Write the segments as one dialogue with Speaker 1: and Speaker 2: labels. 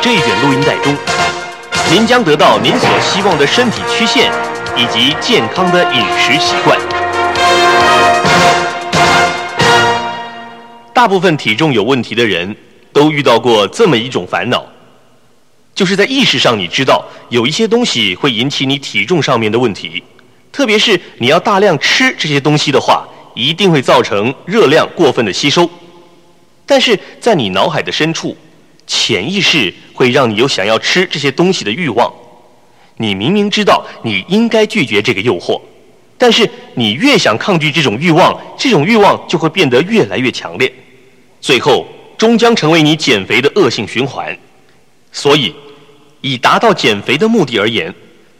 Speaker 1: 这一卷录音带中，您将得到您所希望的身体曲线以及健康的饮食习惯。大部分体重有问题的人都遇到过这么一种烦恼，就是在意识上你知道有一些东西会引起你体重上面的问题，特别是你要大量吃这些东西的话，一定会造成热量过分的吸收。但是在你脑海的深处，潜意识会让你有想要吃这些东西的欲望。你明明知道你应该拒绝这个诱惑，但是你越想抗拒这种欲望，这种欲望就会变得越来越强烈。最后终将成为你减肥的恶性循环，所以，以达到减肥的目的而言，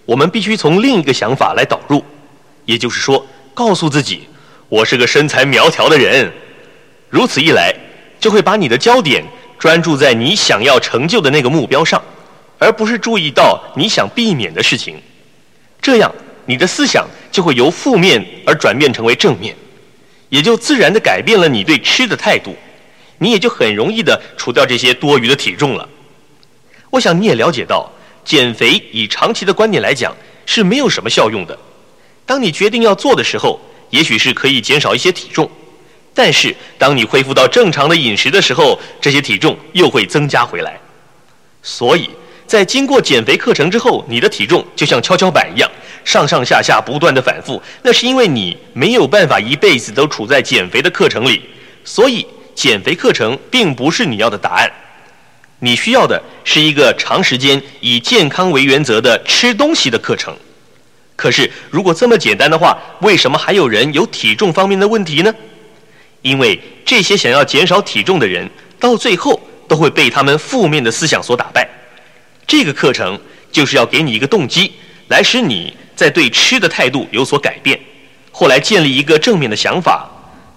Speaker 1: 我们必须从另一个想法来导入，也就是说，告诉自己，我是个身材苗条的人。如此一来，就会把你的焦点专注在你想要成就的那个目标上，而不是注意到你想避免的事情。这样，你的思想就会由负面而转变成为正面，也就自然地改变了你对吃的态度。你也就很容易的除掉这些多余的体重了。我想你也了解到，减肥以长期的观点来讲是没有什么效用的。当你决定要做的时候，也许是可以减少一些体重，但是当你恢复到正常的饮食的时候，这些体重又会增加回来。所以在经过减肥课程之后，你的体重就像跷跷板一样，上上下下不断的反复。那是因为你没有办法一辈子都处在减肥的课程里，所以。减肥课程并不是你要的答案，你需要的是一个长时间以健康为原则的吃东西的课程。可是，如果这么简单的话，为什么还有人有体重方面的问题呢？因为这些想要减少体重的人，到最后都会被他们负面的思想所打败。这个课程就是要给你一个动机，来使你在对吃的态度有所改变，后来建立一个正面的想法。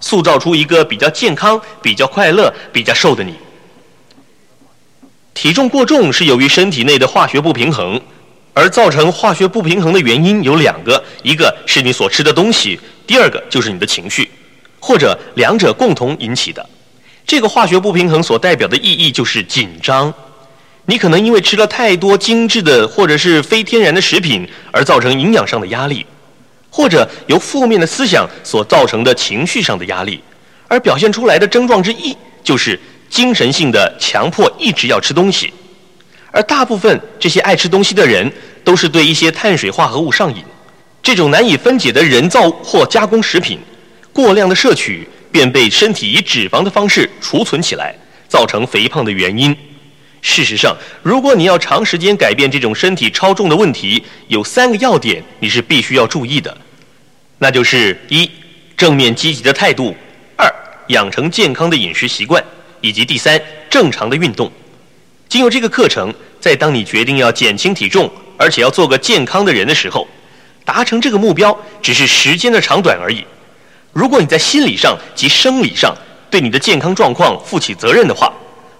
Speaker 1: 塑造出一个比较健康、比较快乐、比较瘦的你。体重过重是由于身体内的化学不平衡，而造成化学不平衡的原因有两个：一个是你所吃的东西，第二个就是你的情绪，或者两者共同引起的。这个化学不平衡所代表的意义就是紧张。你可能因为吃了太多精致的或者是非天然的食品，而造成营养上的压力。或者由负面的思想所造成的情绪上的压力，而表现出来的症状之一就是精神性的强迫一直要吃东西，而大部分这些爱吃东西的人都是对一些碳水化合物上瘾，这种难以分解的人造或加工食品，过量的摄取便被身体以脂肪的方式储存起来，造成肥胖的原因。事实上，如果你要长时间改变这种身体超重的问题，有三个要点你是必须要注意的，那就是一，正面积极的态度；二，养成健康的饮食习惯；以及第三，正常的运动。经过这个课程，在当你决定要减轻体重，而且要做个健康的人的时候，达成这个目标只是时间的长短而已。如果你在心理上及生理上对你的健康状况负起责任的话，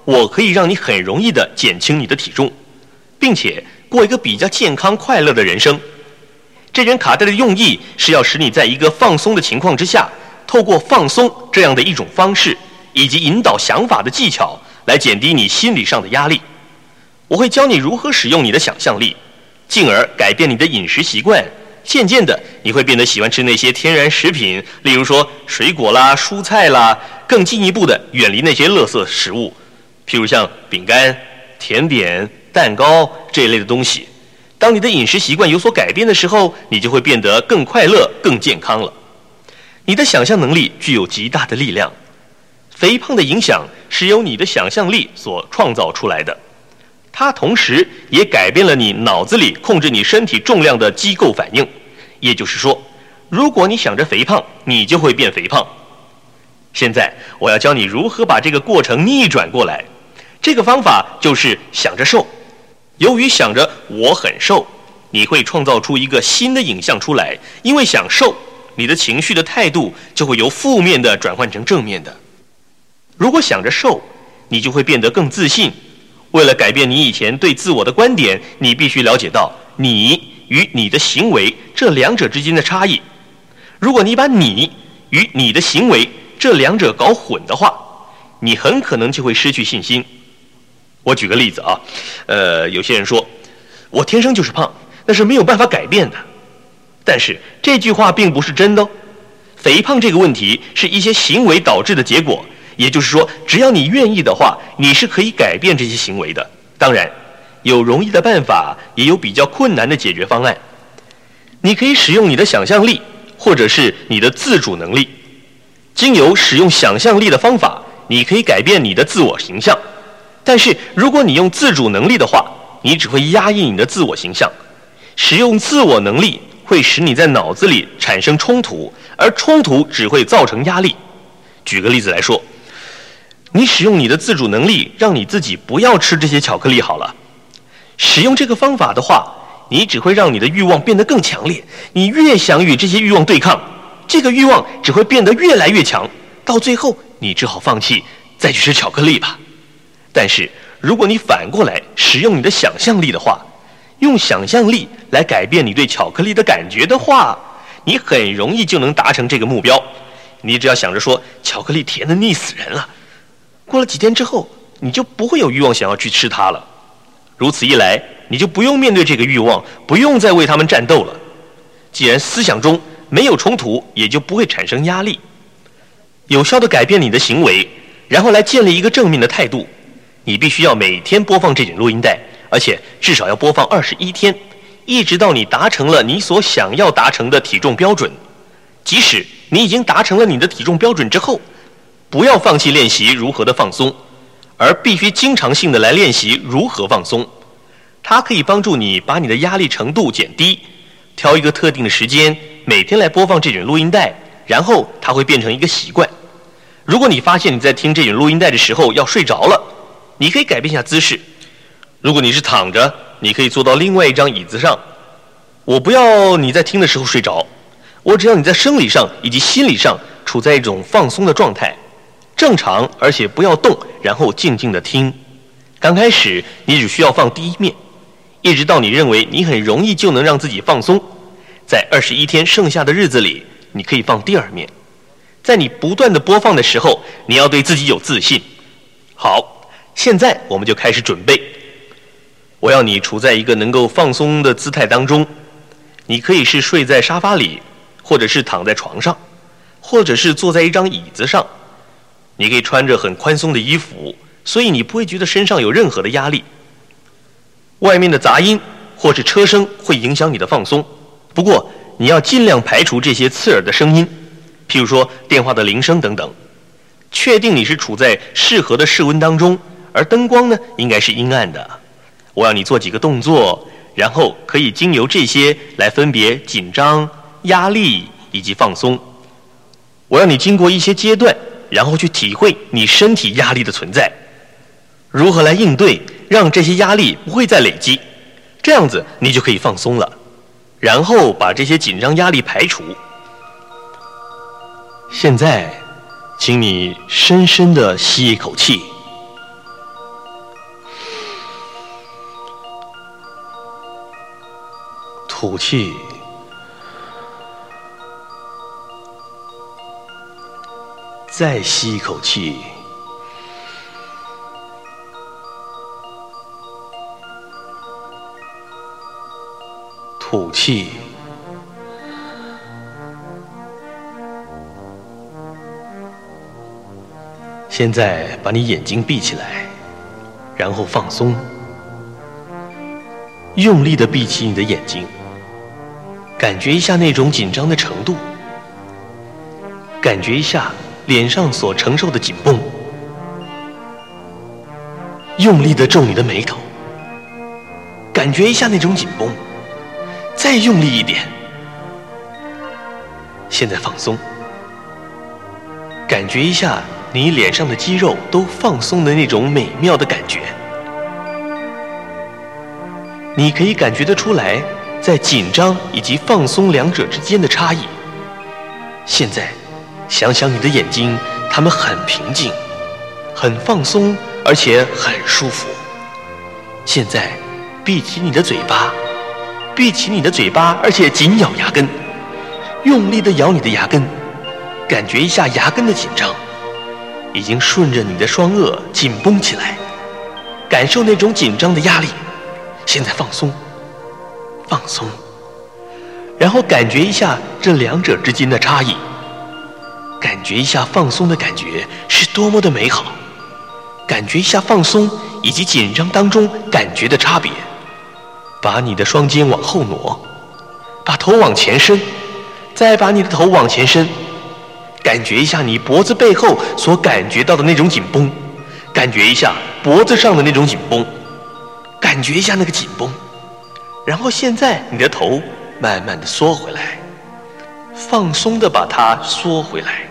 Speaker 1: 我可以让你很容易的减轻你的体重，并且过一个比较健康快乐的人生。这卷卡带的用意是要使你在一个放松的情况之下，透过放松这样的一种方式，以及引导想法的技巧，来减低你心理上的压力。我会教你如何使用你的想象力，进而改变你的饮食习惯。渐渐的，你会变得喜欢吃那些天然食品，例如说水果啦、蔬菜啦，更进一步的远离那些垃圾食物。譬如像饼干、甜点、蛋糕这一类的东西，当你的饮食习惯有所改变的时候，你就会变得更快乐、更健康了。你的想象能力具有极大的力量，肥胖的影响是由你的想象力所创造出来的，它同时也改变了你脑子里控制你身体重量的机构反应。也就是说，如果你想着肥胖，你就会变肥胖。现在我要教你如何把这个过程逆转过来。这个方法就是想着瘦。由于想着我很瘦，你会创造出一个新的影像出来。因为想瘦，你的情绪的态度就会由负面的转换成正面的。如果想着瘦，你就会变得更自信。为了改变你以前对自我的观点，你必须了解到你与你的行为这两者之间的差异。如果你把你与你的行为这两者搞混的话，你很可能就会失去信心。我举个例子啊，呃，有些人说，我天生就是胖，那是没有办法改变的。但是这句话并不是真的哦。肥胖这个问题是一些行为导致的结果，也就是说，只要你愿意的话，你是可以改变这些行为的。当然，有容易的办法，也有比较困难的解决方案。你可以使用你的想象力，或者是你的自主能力。经由使用想象力的方法，你可以改变你的自我形象。但是，如果你用自主能力的话，你只会压抑你的自我形象。使用自我能力会使你在脑子里产生冲突，而冲突只会造成压力。举个例子来说，你使用你的自主能力，让你自己不要吃这些巧克力好了。使用这个方法的话，你只会让你的欲望变得更强烈。你越想与这些欲望对抗，这个欲望只会变得越来越强，到最后你只好放弃，再去吃巧克力吧。但是如果你反过来使用你的想象力的话，用想象力来改变你对巧克力的感觉的话，你很容易就能达成这个目标。你只要想着说巧克力甜的腻死人了，过了几天之后，你就不会有欲望想要去吃它了。如此一来，你就不用面对这个欲望，不用再为他们战斗了。既然思想中没有冲突，也就不会产生压力。有效的改变你的行为，然后来建立一个正面的态度。你必须要每天播放这卷录音带，而且至少要播放二十一天，一直到你达成了你所想要达成的体重标准。即使你已经达成了你的体重标准之后，不要放弃练习如何的放松。而必须经常性的来练习如何放松，它可以帮助你把你的压力程度减低。挑一个特定的时间，每天来播放这卷录音带，然后它会变成一个习惯。如果你发现你在听这卷录音带的时候要睡着了，你可以改变一下姿势。如果你是躺着，你可以坐到另外一张椅子上。我不要你在听的时候睡着，我只要你在生理上以及心理上处在一种放松的状态。正常，而且不要动，然后静静的听。刚开始你只需要放第一面，一直到你认为你很容易就能让自己放松。在二十一天剩下的日子里，你可以放第二面。在你不断的播放的时候，你要对自己有自信。好，现在我们就开始准备。我要你处在一个能够放松的姿态当中。你可以是睡在沙发里，或者是躺在床上，或者是坐在一张椅子上。你可以穿着很宽松的衣服，所以你不会觉得身上有任何的压力。外面的杂音或是车声会影响你的放松，不过你要尽量排除这些刺耳的声音，譬如说电话的铃声等等。确定你是处在适合的室温当中，而灯光呢应该是阴暗的。我要你做几个动作，然后可以经由这些来分别紧张、压力以及放松。我要你经过一些阶段。然后去体会你身体压力的存在，如何来应对，让这些压力不会再累积，这样子你就可以放松了，然后把这些紧张压力排除。现在，请你深深的吸一口气，吐气。再吸一口气，吐气。现在把你眼睛闭起来，然后放松，用力的闭起你的眼睛，感觉一下那种紧张的程度，感觉一下。脸上所承受的紧绷，用力的皱你的眉头，感觉一下那种紧绷，再用力一点。现在放松，感觉一下你脸上的肌肉都放松的那种美妙的感觉。你可以感觉得出来，在紧张以及放松两者之间的差异。现在。想想你的眼睛，它们很平静，很放松，而且很舒服。现在，闭起你的嘴巴，闭起你的嘴巴，而且紧咬牙根。用力地咬你的牙根，感觉一下牙根的紧张，已经顺着你的双颚紧绷起来，感受那种紧张的压力。现在放松，放松，然后感觉一下这两者之间的差异，感觉一下放松的感觉是多么的美好，感觉一下放松以及紧张当中感觉的差别。把你的双肩往后挪，把头往前伸，再把你的头往前伸，感觉一下你脖子背后所感觉到的那种紧绷，感觉一下脖子上的那种紧绷，感觉一下那个紧绷，然后现在你的头慢慢的缩回来，放松的把它缩回来，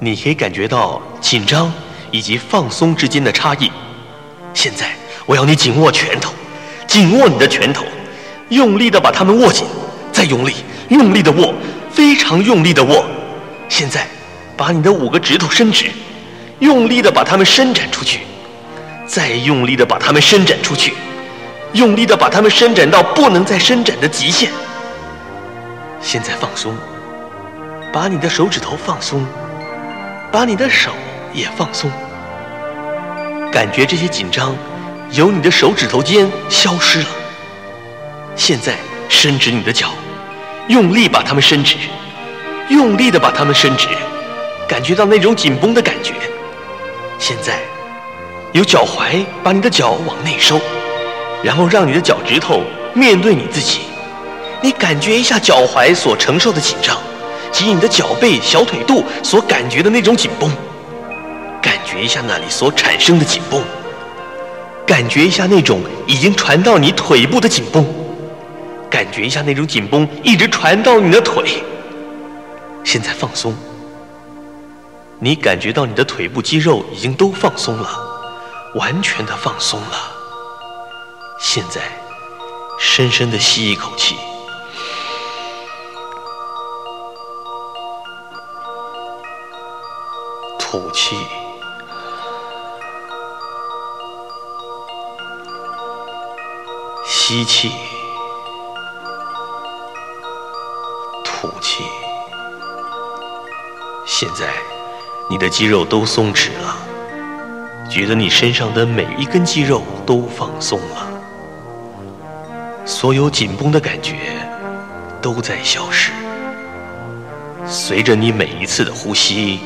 Speaker 1: 你可以感觉到紧张以及放松之间的差异。现在我要你紧握拳头。紧握你的拳头，用力的把它们握紧，再用力，用力的握，非常用力的握。现在，把你的五个指头伸直，用力的把它们伸展出去，再用力的把它们伸展出去，用力的把它们伸展到不能再伸展的极限。现在放松，把你的手指头放松，把你的手也放松，感觉这些紧张。由你的手指头尖消失了。现在伸直你的脚，用力把它们伸直，用力的把它们伸直，感觉到那种紧绷的感觉。现在，由脚踝把你的脚往内收，然后让你的脚趾头面对你自己。你感觉一下脚踝所承受的紧张，及你的脚背、小腿肚所感觉的那种紧绷，感觉一下那里所产生的紧绷。感觉一下那种已经传到你腿部的紧绷，感觉一下那种紧绷一直传到你的腿。现在放松，你感觉到你的腿部肌肉已经都放松了，完全的放松了。现在，深深的吸一口气，吐气。吸气，吐气。现在，你的肌肉都松弛了，觉得你身上的每一根肌肉都放松了，所有紧绷的感觉都在消失。随着你每一次的呼吸，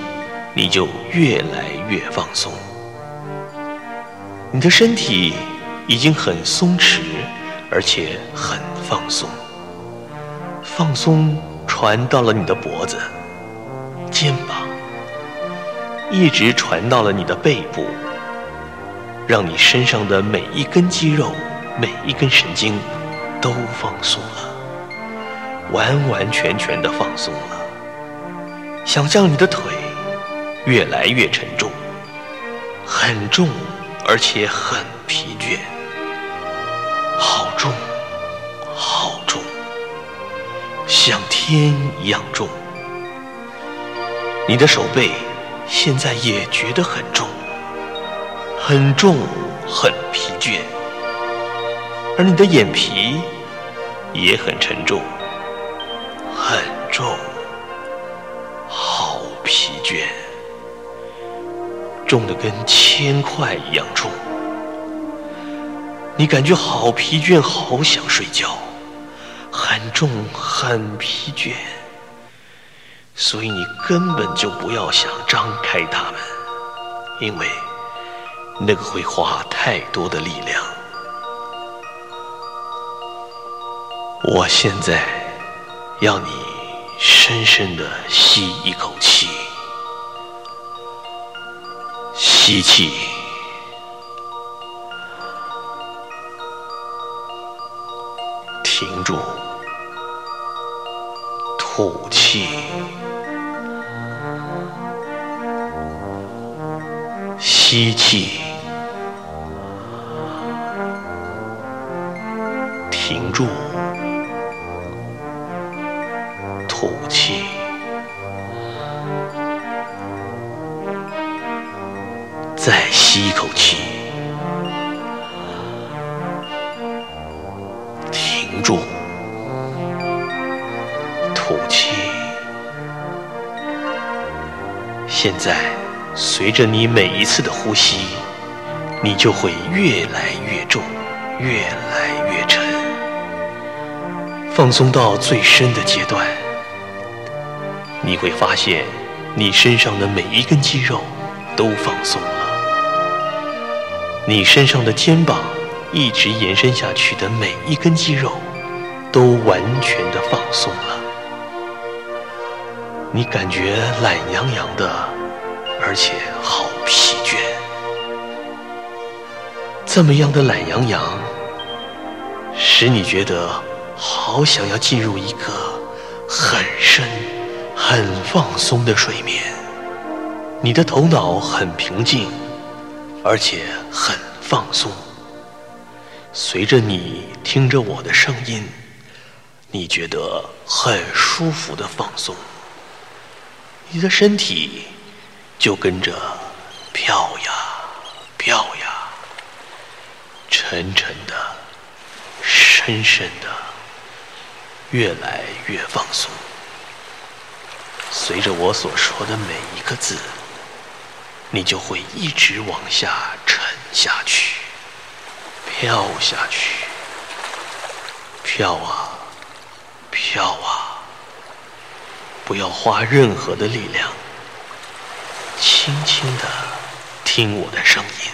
Speaker 1: 你就越来越放松。你的身体已经很松弛。而且很放松，放松传到了你的脖子、肩膀，一直传到了你的背部，让你身上的每一根肌肉、每一根神经都放松了，完完全全的放松了。想象你的腿越来越沉重，很重，而且很疲倦。好重，好重，像天一样重。你的手背现在也觉得很重，很重，很疲倦。而你的眼皮也很沉重，很重，重的跟铅块一样重。你感觉好疲倦，好想睡觉，很重，很疲倦，所以你根本就不要想张开它们，因为那个会花太多的力量。我现在要你深深的吸一口气，吸气。停住，吐气，吸气，吸一口气停住吐气。现在随着你每一次的呼吸你就会越来越重越来越沉放松到最深的阶段你会发现你身上的每一根肌肉都放松。你身上的肩膀一直延伸下去的每一根肌肉都完全的放松了。你感觉懒洋洋的，而且好疲倦。这么样的懒洋洋，使你觉得好想要进入一个很深。很放松的睡眠，你的头脑很平静，而且很放松。随着你听着我的声音，你觉得很舒服的放松，你的身体就跟着飘呀飘呀，沉沉的、深深的，越来越放松。随着我所说的每一个字，你就会一直往下沉下去，飘下去，飘啊，飘啊！不要花任何的力量，轻轻的听我的声音，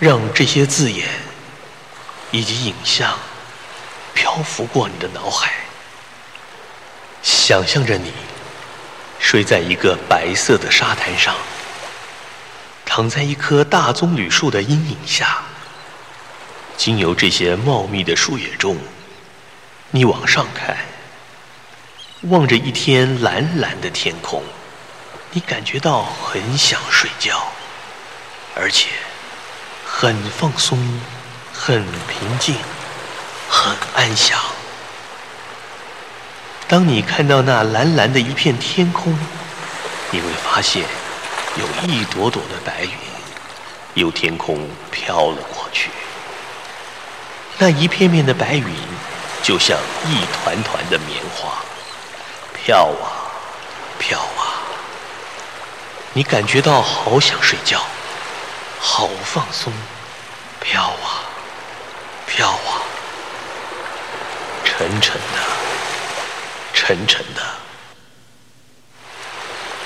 Speaker 1: 让这些字眼以及影像漂浮过你的脑海。想象着你睡在一个白色的沙滩上，躺在一棵大棕榈树的阴影下，经由这些茂密的树叶中，你往上看，望着一天蓝蓝的天空，你感觉到很想睡觉，而且很放松、很平静、很安详。当你看到那蓝蓝的一片天空，你会发现有一朵朵的白云由天空飘了过去。那一片片的白云就像一团团的棉花，飘啊飘啊。你感觉到好想睡觉，好放松，飘啊飘啊，沉沉的。沉沉的，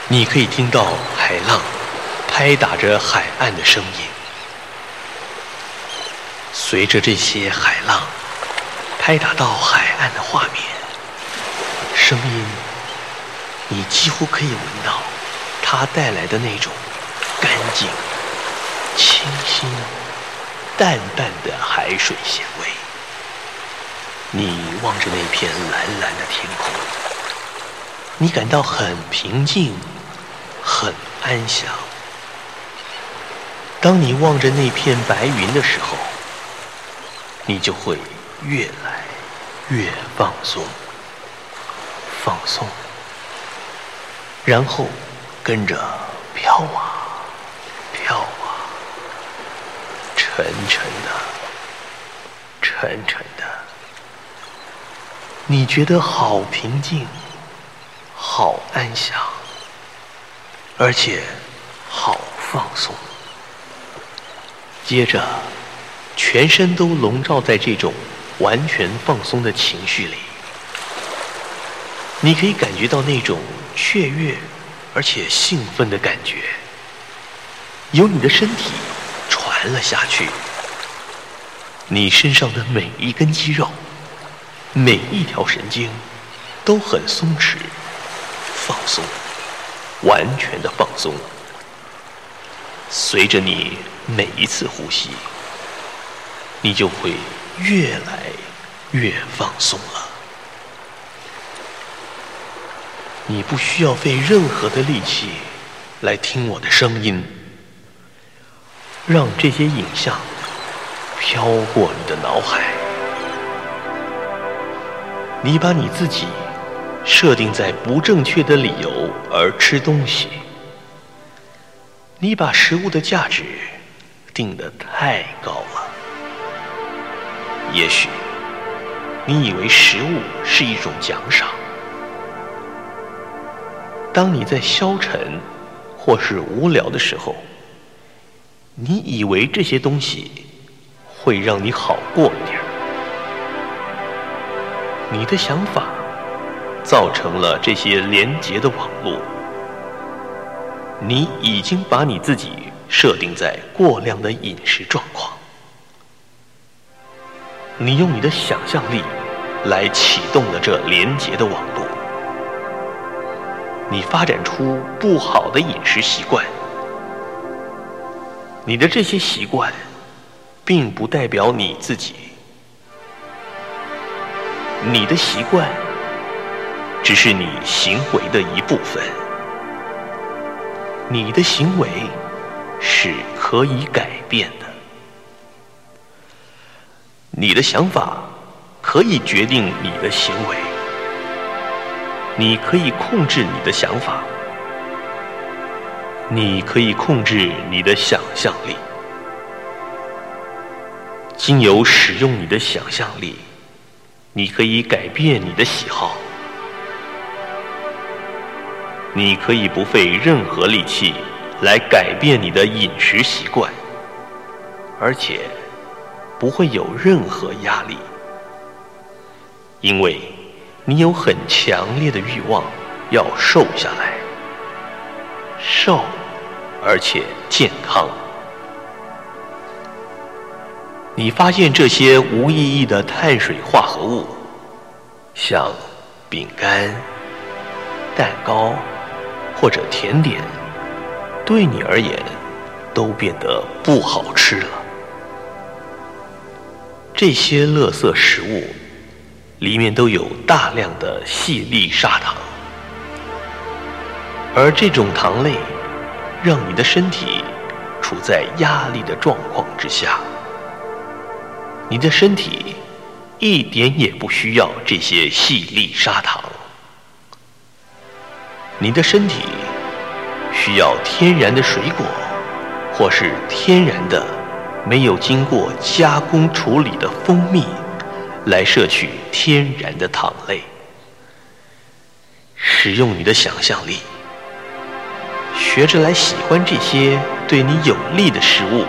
Speaker 1: 你可以听到海浪拍打着海岸的声音。随着这些海浪拍打到海岸的画面，声音，你几乎可以闻到它带来的那种干净、清新、淡淡的海水咸味。你望着那片蓝蓝的天，你感到很平静，很安详。当你望着那片白云的时候，你就会越来越放松，放松，然后跟着飘啊飘啊，沉沉的，沉沉的。你觉得好平静，好安详，而且好放松。接着，全身都笼罩在这种完全放松的情绪里。你可以感觉到那种雀跃而且兴奋的感觉，由你的身体传了下去。你身上的每一根肌肉。每一条神经都很松弛、放松，完全的放松。随着你每一次呼吸，你就会越来越放松了。你不需要费任何的力气来听我的声音，让这些影像飘过你的脑海。你把你自己设定在不正确的理由而吃东西，你把食物的价值定得太高了。也许你以为食物是一种奖赏，当你在消沉或是无聊的时候，你以为这些东西会让你好过一点，你的想法造成了这些连结的网络，你已经把你自己设定在过量的饮食状况，你用你的想象力来启动了这连结的网络，你发展出不好的饮食习惯。你的这些习惯，并不代表你自己。你的习惯，只是你行为的一部分。你的行为是可以改变的。你的想法可以决定你的行为。你可以控制你的想法。你可以控制你的想象力，经由使用你的想象力，你可以改变你的喜好。你可以不费任何力气来改变你的饮食习惯，而且不会有任何压力，因为你有很强烈的欲望要瘦下来，瘦。而且健康。你发现这些无意义的碳水化合物，像饼干、蛋糕或者甜点，对你而言都变得不好吃了。这些垃圾食物里面都有大量的细粒砂糖，而这种糖类。让你的身体处在压力的状况之下，你的身体一点也不需要这些细粒砂糖，你的身体需要天然的水果，或是天然的、没有经过加工处理的蜂蜜，来摄取天然的糖类。使用你的想象力。学着来喜欢这些对你有利的食物，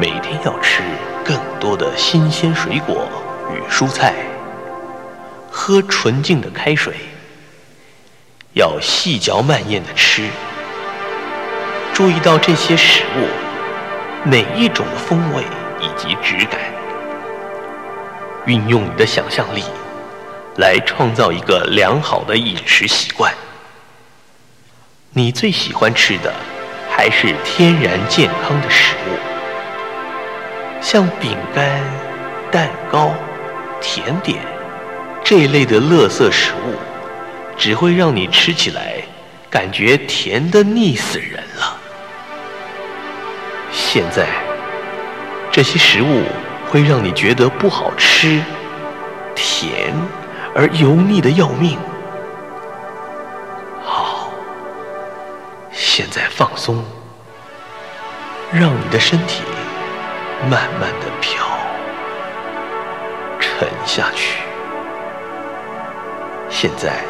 Speaker 1: 每天要吃更多的新鲜水果与蔬菜，喝纯净的开水，要细嚼慢咽的吃，注意到这些食物每一种的风味以及质感，运用你的想象力来创造一个良好的饮食习惯。你最喜欢吃的还是天然健康的食物，像饼干、蛋糕、甜点这一类的垃圾食物，只会让你吃起来感觉甜的腻死人了。现在，这些食物会让你觉得不好吃、甜而油腻的要命。好现在放松，让你的身体慢慢的飘沉下去。现在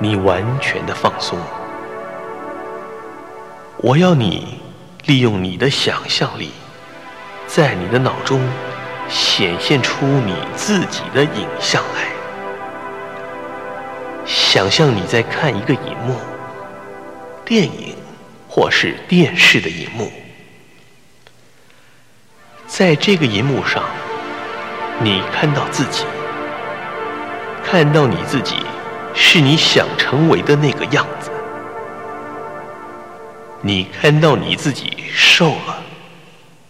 Speaker 1: 你完全的放松，我要你利用你的想象力，在你的脑中显现出你自己的影像来，想象你在看一个荧幕。电影或是电视的荧幕，在这个荧幕上，你看到自己，看到你自己是你想成为的那个样子，你看到你自己瘦了，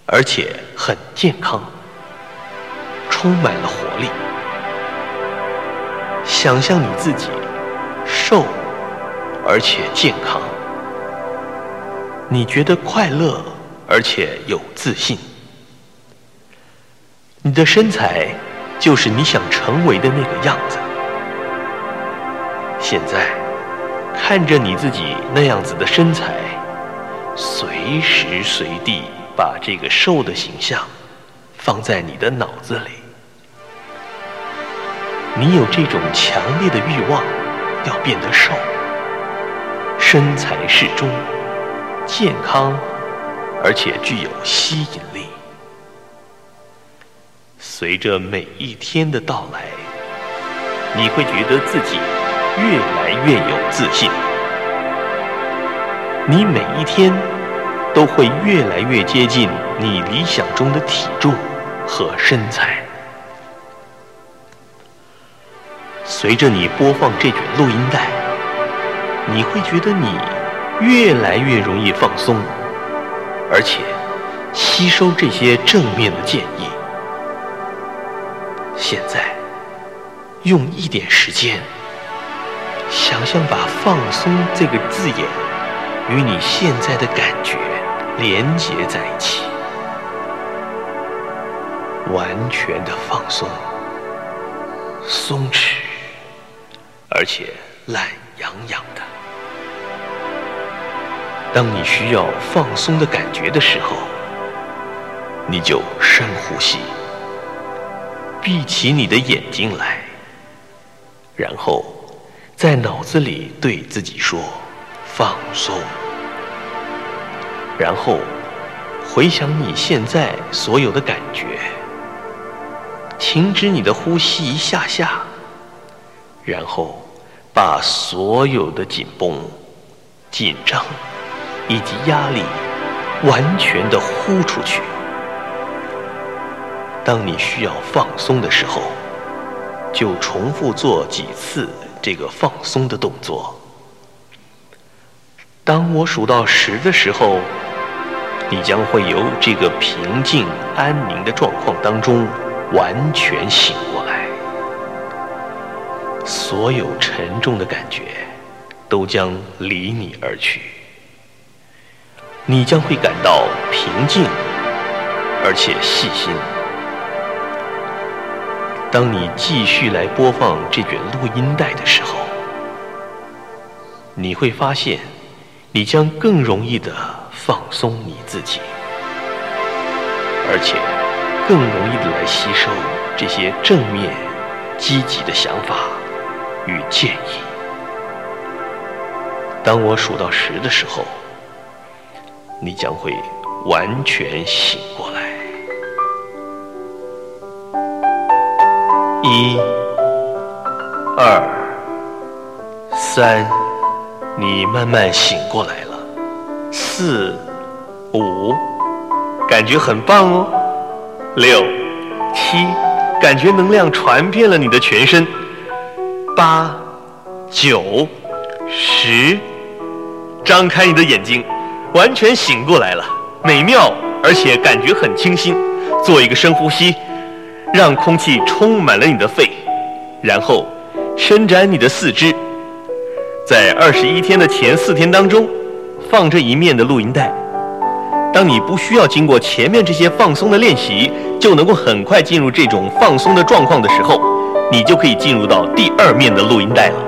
Speaker 1: 而且很健康，充满了活力。想象你自己瘦，而且健康。你觉得快乐，而且有自信。你的身材就是你想成为的那个样子。现在看着你自己那样子的身材，随时随地把这个瘦的形象放在你的脑子里。你有这种强烈的欲望，要变得瘦，身材适中、健康，而且具有吸引力。随着每一天的到来，你会觉得自己越来越有自信。你每一天都会越来越接近你理想中的体重和身材。随着你播放这卷录音带，你会觉得你越来越容易放松，而且吸收这些正面的建议。现在，用一点时间，想象把“放松”这个字眼与你现在的感觉连接在一起，完全的放松、松弛，而且懒洋洋的。当你需要放松的感觉的时候，你就深呼吸。闭起你的眼睛来，然后在脑子里对自己说“放松”，然后回想你现在所有的感觉，停止你的呼吸一下下，然后把所有的紧绷、紧张以及压力完全的呼出去。当你需要放松的时候，就重复做几次这个放松的动作。当我数到十的时候，你将会由这个平静安宁的状况当中完全醒过来，所有沉重的感觉都将离你而去，你将会感到平静而且细心。当你继续来播放这卷录音带的时候，你会发现，你将更容易的放松你自己，而且更容易的来吸收这些正面、积极的想法与建议。当我数到十的时候，你将会完全醒过来。一、二、三，你慢慢醒过来了。四、五，感觉很棒哦。六、七，感觉能量传遍了你的全身。八、九、十，张开你的眼睛，完全醒过来了，美妙，而且感觉很清新。做一个深呼吸。让空气充满了你的肺，然后伸展你的四肢。在二十一天的前四天当中，放这一面的录音带。当你不需要经过前面这些放松的练习，就能够很快进入这种放松的状况的时候，你就可以进入到第二面的录音带了。